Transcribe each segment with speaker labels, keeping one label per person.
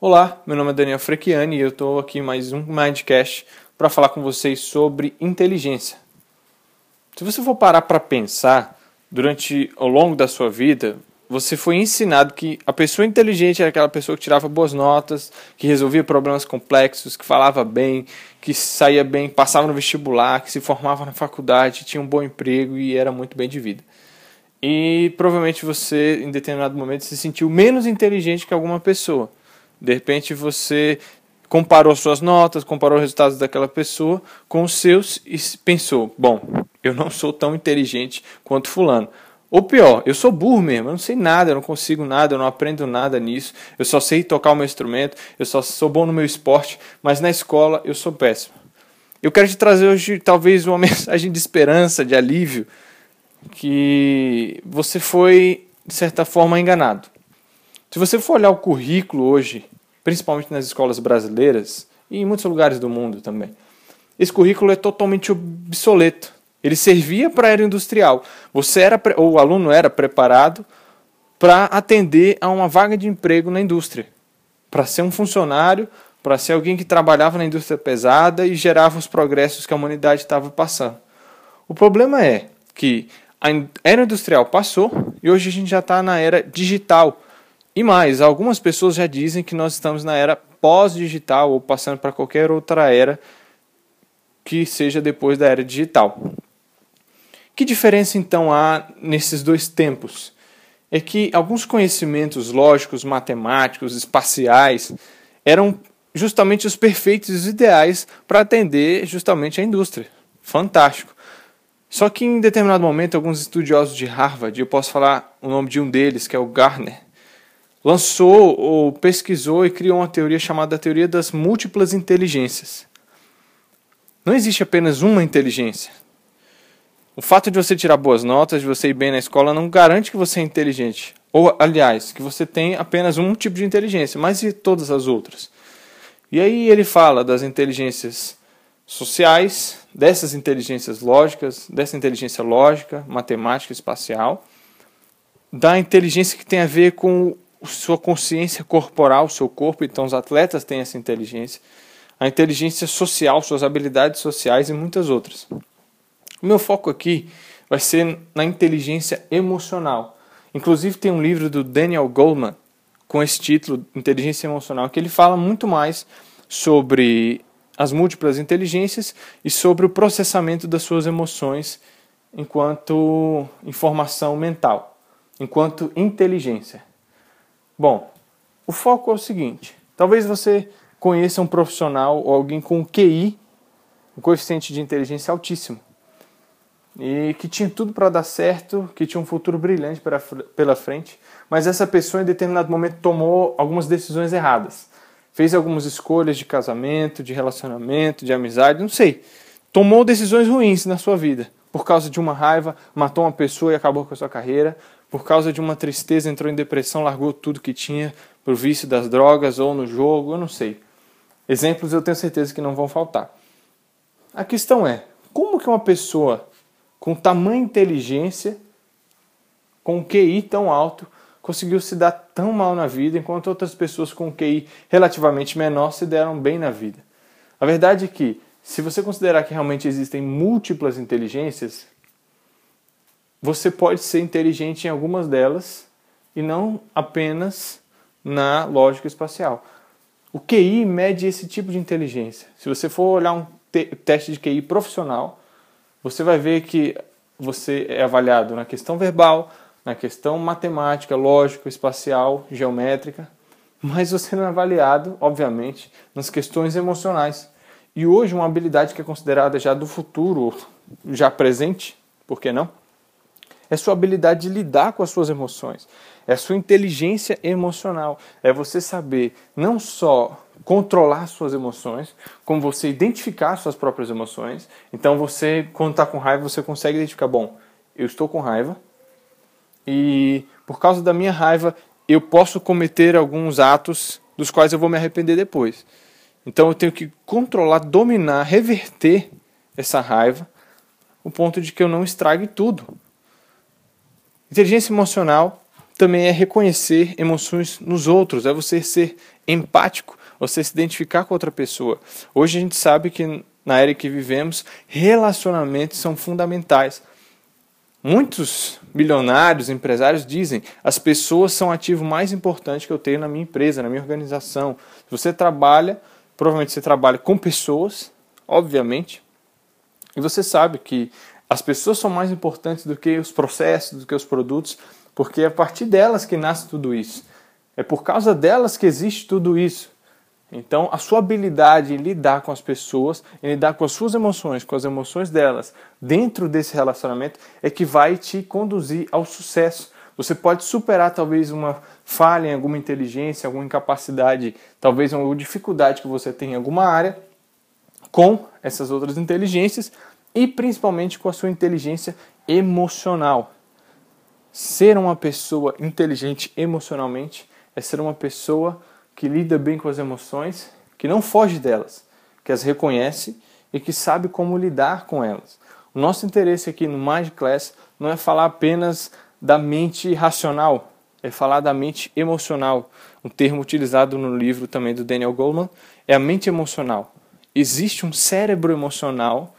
Speaker 1: Olá, meu nome é Daniel Frechiani e eu estou aqui mais um Mindcast para falar com vocês sobre inteligência. Se você for parar para pensar, durante ao longo da sua vida, você foi ensinado que a pessoa inteligente era aquela pessoa que tirava boas notas, que resolvia problemas complexos, que falava bem, que saía bem, passava no vestibular, que se formava na faculdade, tinha um bom emprego e era muito bem de vida. E provavelmente você, em determinado momento, se sentiu menos inteligente que alguma pessoa. De repente você comparou suas notas, comparou os resultados daquela pessoa com os seus e pensou: bom, eu não sou tão inteligente quanto Fulano. Ou pior, eu sou burro mesmo, eu não sei nada, eu não consigo nada, eu não aprendo nada nisso, eu só sei tocar o meu instrumento, eu só sou bom no meu esporte, mas na escola eu sou péssimo. Eu quero te trazer hoje talvez uma mensagem de esperança, de alívio, que você foi, de certa forma, enganado. Se você for olhar o currículo hoje, principalmente nas escolas brasileiras e em muitos lugares do mundo também, esse currículo é totalmente obsoleto. Ele servia para a era industrial. Você era, ou o aluno era preparado para atender a uma vaga de emprego na indústria, para ser um funcionário, para ser alguém que trabalhava na indústria pesada e gerava os progressos que a humanidade estava passando. O problema é que a era industrial passou e hoje a gente já está na era digital. E mais, algumas pessoas já dizem que nós estamos na era pós-digital ou passando para qualquer outra era que seja depois da era digital. Que diferença então há nesses dois tempos? É que alguns conhecimentos lógicos, matemáticos, espaciais eram justamente os perfeitos os ideais para atender justamente a indústria. Fantástico. Só que em determinado momento, alguns estudiosos de Harvard, eu posso falar o nome de um deles, que é o Garner, lançou ou pesquisou e criou uma teoria chamada teoria das múltiplas inteligências. Não existe apenas uma inteligência. O fato de você tirar boas notas, de você ir bem na escola, não garante que você é inteligente. Ou, aliás, que você tem apenas um tipo de inteligência, mas e todas as outras? E aí ele fala das inteligências sociais, dessas inteligências lógicas, dessa inteligência lógica, matemática, espacial, da inteligência que tem a ver com sua consciência corporal, seu corpo, então os atletas têm essa inteligência, a inteligência social, suas habilidades sociais e muitas outras. O meu foco aqui vai ser na inteligência emocional. Inclusive tem um livro do Daniel Goleman com esse título, Inteligência Emocional, que ele fala muito mais sobre as múltiplas inteligências e sobre o processamento das suas emoções enquanto informação mental, enquanto inteligência. Bom, o foco é o seguinte: talvez você conheça um profissional ou alguém com QI, um coeficiente de inteligência altíssimo, e que tinha tudo para dar certo, que tinha um futuro brilhante pela frente, mas essa pessoa em determinado momento tomou algumas decisões erradas fez algumas escolhas de casamento, de relacionamento, de amizade, não sei. Tomou decisões ruins na sua vida. Por causa de uma raiva, matou uma pessoa e acabou com a sua carreira. Por causa de uma tristeza, entrou em depressão, largou tudo que tinha por vício das drogas ou no jogo, eu não sei. Exemplos eu tenho certeza que não vão faltar. A questão é, como que uma pessoa com tamanha inteligência, com um QI tão alto, conseguiu se dar tão mal na vida, enquanto outras pessoas com QI relativamente menor se deram bem na vida. A verdade é que, se você considerar que realmente existem múltiplas inteligências, você pode ser inteligente em algumas delas e não apenas na lógica espacial. O QI mede esse tipo de inteligência. Se você for olhar um te teste de QI profissional, você vai ver que você é avaliado na questão verbal, na questão matemática, lógica, espacial, geométrica, mas você não é avaliado, obviamente, nas questões emocionais. E hoje uma habilidade que é considerada já do futuro, já presente, por que não? É sua habilidade de lidar com as suas emoções, é sua inteligência emocional, é você saber não só controlar suas emoções, como você identificar suas próprias emoções. Então você, quando está com raiva, você consegue identificar, bom, eu estou com raiva, e por causa da minha raiva eu posso cometer alguns atos dos quais eu vou me arrepender depois. Então eu tenho que controlar, dominar, reverter essa raiva, o ponto de que eu não estrague tudo. Inteligência emocional também é reconhecer emoções nos outros, é você ser empático, você se identificar com outra pessoa. Hoje a gente sabe que na era que vivemos, relacionamentos são fundamentais. Muitos milionários, empresários dizem: as pessoas são o ativo mais importante que eu tenho na minha empresa, na minha organização. Se você trabalha, provavelmente você trabalha com pessoas, obviamente, e você sabe que as pessoas são mais importantes do que os processos, do que os produtos, porque é a partir delas que nasce tudo isso. É por causa delas que existe tudo isso. Então, a sua habilidade em lidar com as pessoas, em lidar com as suas emoções, com as emoções delas, dentro desse relacionamento, é que vai te conduzir ao sucesso. Você pode superar talvez uma falha em alguma inteligência, alguma incapacidade, talvez uma dificuldade que você tem em alguma área, com essas outras inteligências e principalmente com a sua inteligência emocional. Ser uma pessoa inteligente emocionalmente é ser uma pessoa que lida bem com as emoções, que não foge delas, que as reconhece e que sabe como lidar com elas. O nosso interesse aqui no Mind Class não é falar apenas da mente racional, é falar da mente emocional. Um termo utilizado no livro também do Daniel Goleman é a mente emocional. Existe um cérebro emocional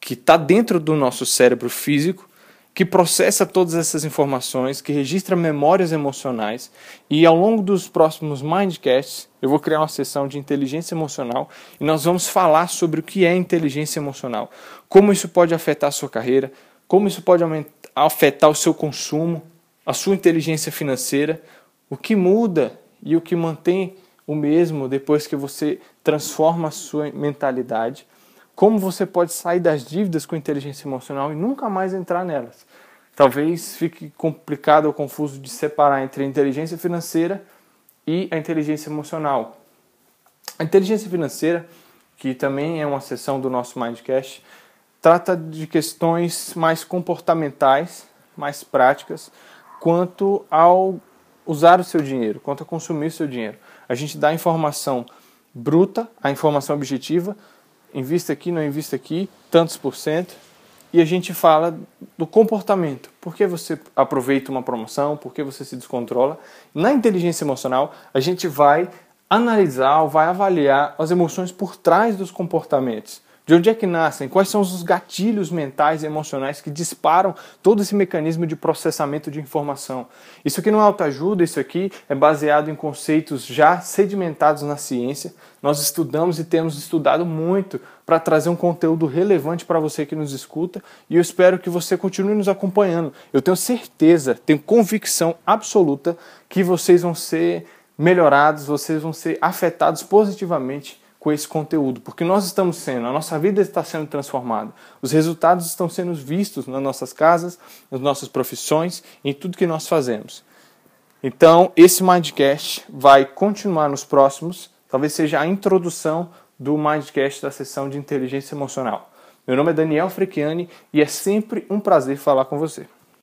Speaker 1: que está dentro do nosso cérebro físico que processa todas essas informações, que registra memórias emocionais e ao longo dos próximos Mindcasts eu vou criar uma sessão de inteligência emocional e nós vamos falar sobre o que é inteligência emocional, como isso pode afetar a sua carreira, como isso pode afetar o seu consumo, a sua inteligência financeira, o que muda e o que mantém o mesmo depois que você transforma a sua mentalidade como você pode sair das dívidas com inteligência emocional e nunca mais entrar nelas. Talvez fique complicado ou confuso de separar entre a inteligência financeira e a inteligência emocional. A inteligência financeira, que também é uma seção do nosso Mindcast, trata de questões mais comportamentais, mais práticas, quanto ao usar o seu dinheiro, quanto a consumir o seu dinheiro. A gente dá a informação bruta, a informação objetiva, invista aqui, não invista aqui, tantos por cento, e a gente fala do comportamento. Por que você aproveita uma promoção? Por que você se descontrola? Na inteligência emocional, a gente vai analisar, vai avaliar as emoções por trás dos comportamentos. De onde é que nascem? Quais são os gatilhos mentais e emocionais que disparam todo esse mecanismo de processamento de informação? Isso aqui não é autoajuda, isso aqui é baseado em conceitos já sedimentados na ciência. Nós estudamos e temos estudado muito para trazer um conteúdo relevante para você que nos escuta e eu espero que você continue nos acompanhando. Eu tenho certeza, tenho convicção absoluta que vocês vão ser melhorados, vocês vão ser afetados positivamente com esse conteúdo, porque nós estamos sendo, a nossa vida está sendo transformada. Os resultados estão sendo vistos nas nossas casas, nas nossas profissões, em tudo que nós fazemos. Então, esse Mindcast vai continuar nos próximos, talvez seja a introdução do Mindcast da sessão de inteligência emocional. Meu nome é Daniel Frechiani e é sempre um prazer falar com você.